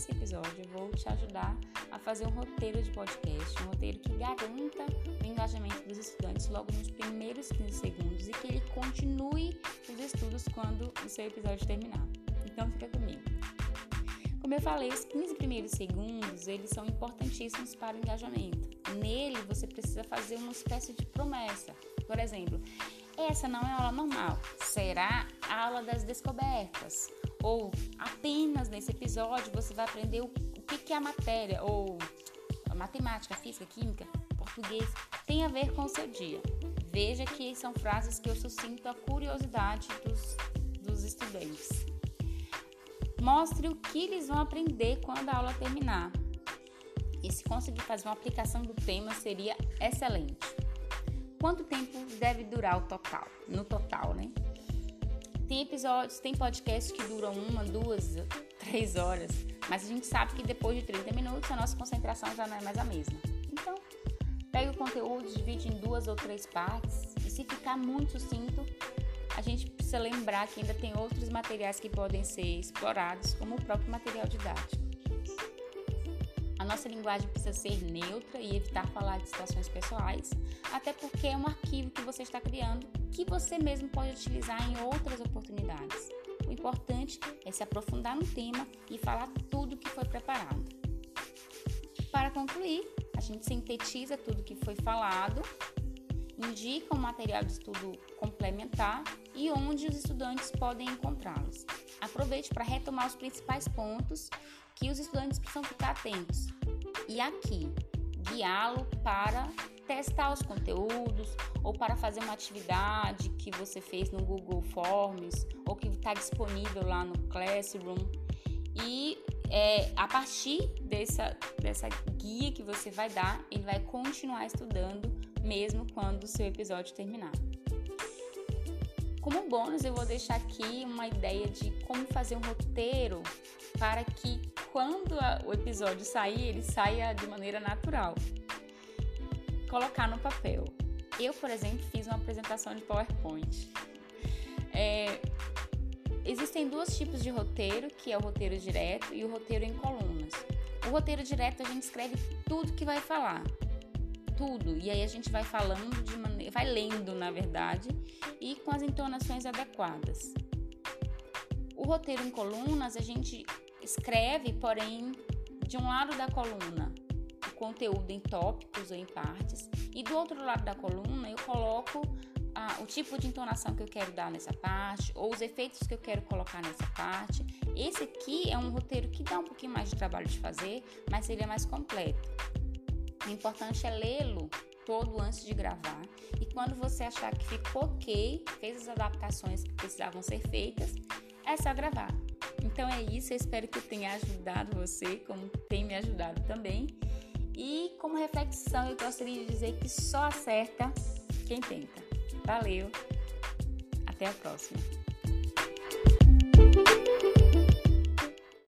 nesse episódio eu vou te ajudar a fazer um roteiro de podcast, um roteiro que garanta o engajamento dos estudantes logo nos primeiros 15 segundos e que ele continue os estudos quando o seu episódio terminar. Então fica comigo. Como eu falei, os 15 primeiros segundos, eles são importantíssimos para o engajamento. Nele, você precisa fazer uma espécie de promessa. Por exemplo, essa não é aula normal, será a aula das descobertas. Ou apenas nesse episódio você vai aprender o, que é a matéria, ou a matemática, física, química, português, tem a ver com o seu dia. Veja que são frases que eu suscinto a curiosidade dos, dos estudantes. Mostre o que eles vão aprender quando a aula terminar. E se conseguir fazer uma aplicação do tema, seria excelente. Quanto tempo deve durar o total? No total, né? Tem episódios, tem podcasts que duram uma, duas, três horas, mas a gente sabe que depois de 30 minutos a nossa concentração já não é mais a mesma. Então, pega o conteúdo, divide em duas ou três partes e se ficar muito sucinto, a gente precisa lembrar que ainda tem outros materiais que podem ser explorados, como o próprio material didático. Nossa linguagem precisa ser neutra e evitar falar de situações pessoais, até porque é um arquivo que você está criando que você mesmo pode utilizar em outras oportunidades. O importante é se aprofundar no tema e falar tudo que foi preparado. Para concluir, a gente sintetiza tudo que foi falado indica um material de estudo complementar e onde os estudantes podem encontrá-los. Aproveite para retomar os principais pontos que os estudantes precisam ficar atentos. E aqui, guiá-lo para testar os conteúdos ou para fazer uma atividade que você fez no Google Forms ou que está disponível lá no Classroom. E é, a partir dessa, dessa guia que você vai dar, ele vai continuar estudando mesmo quando o seu episódio terminar. Como bônus, eu vou deixar aqui uma ideia de como fazer um roteiro para que quando o episódio sair, ele saia de maneira natural. Colocar no papel. Eu, por exemplo, fiz uma apresentação de PowerPoint. É, existem dois tipos de roteiro, que é o roteiro direto e o roteiro em colunas. O roteiro direto a gente escreve tudo que vai falar tudo. E aí a gente vai falando de maneira, vai lendo, na verdade, e com as entonações adequadas. O roteiro em colunas a gente escreve, porém, de um lado da coluna o conteúdo em tópicos ou em partes, e do outro lado da coluna eu coloco ah, o tipo de entonação que eu quero dar nessa parte, ou os efeitos que eu quero colocar nessa parte. Esse aqui é um roteiro que dá um pouquinho mais de trabalho de fazer, mas ele é mais completo. O importante é lê-lo todo antes de gravar. E quando você achar que ficou ok, fez as adaptações que precisavam ser feitas, é só gravar. Então é isso, eu espero que eu tenha ajudado você, como tem me ajudado também. E como reflexão, eu gostaria de dizer que só acerta quem tenta. Valeu, até a próxima.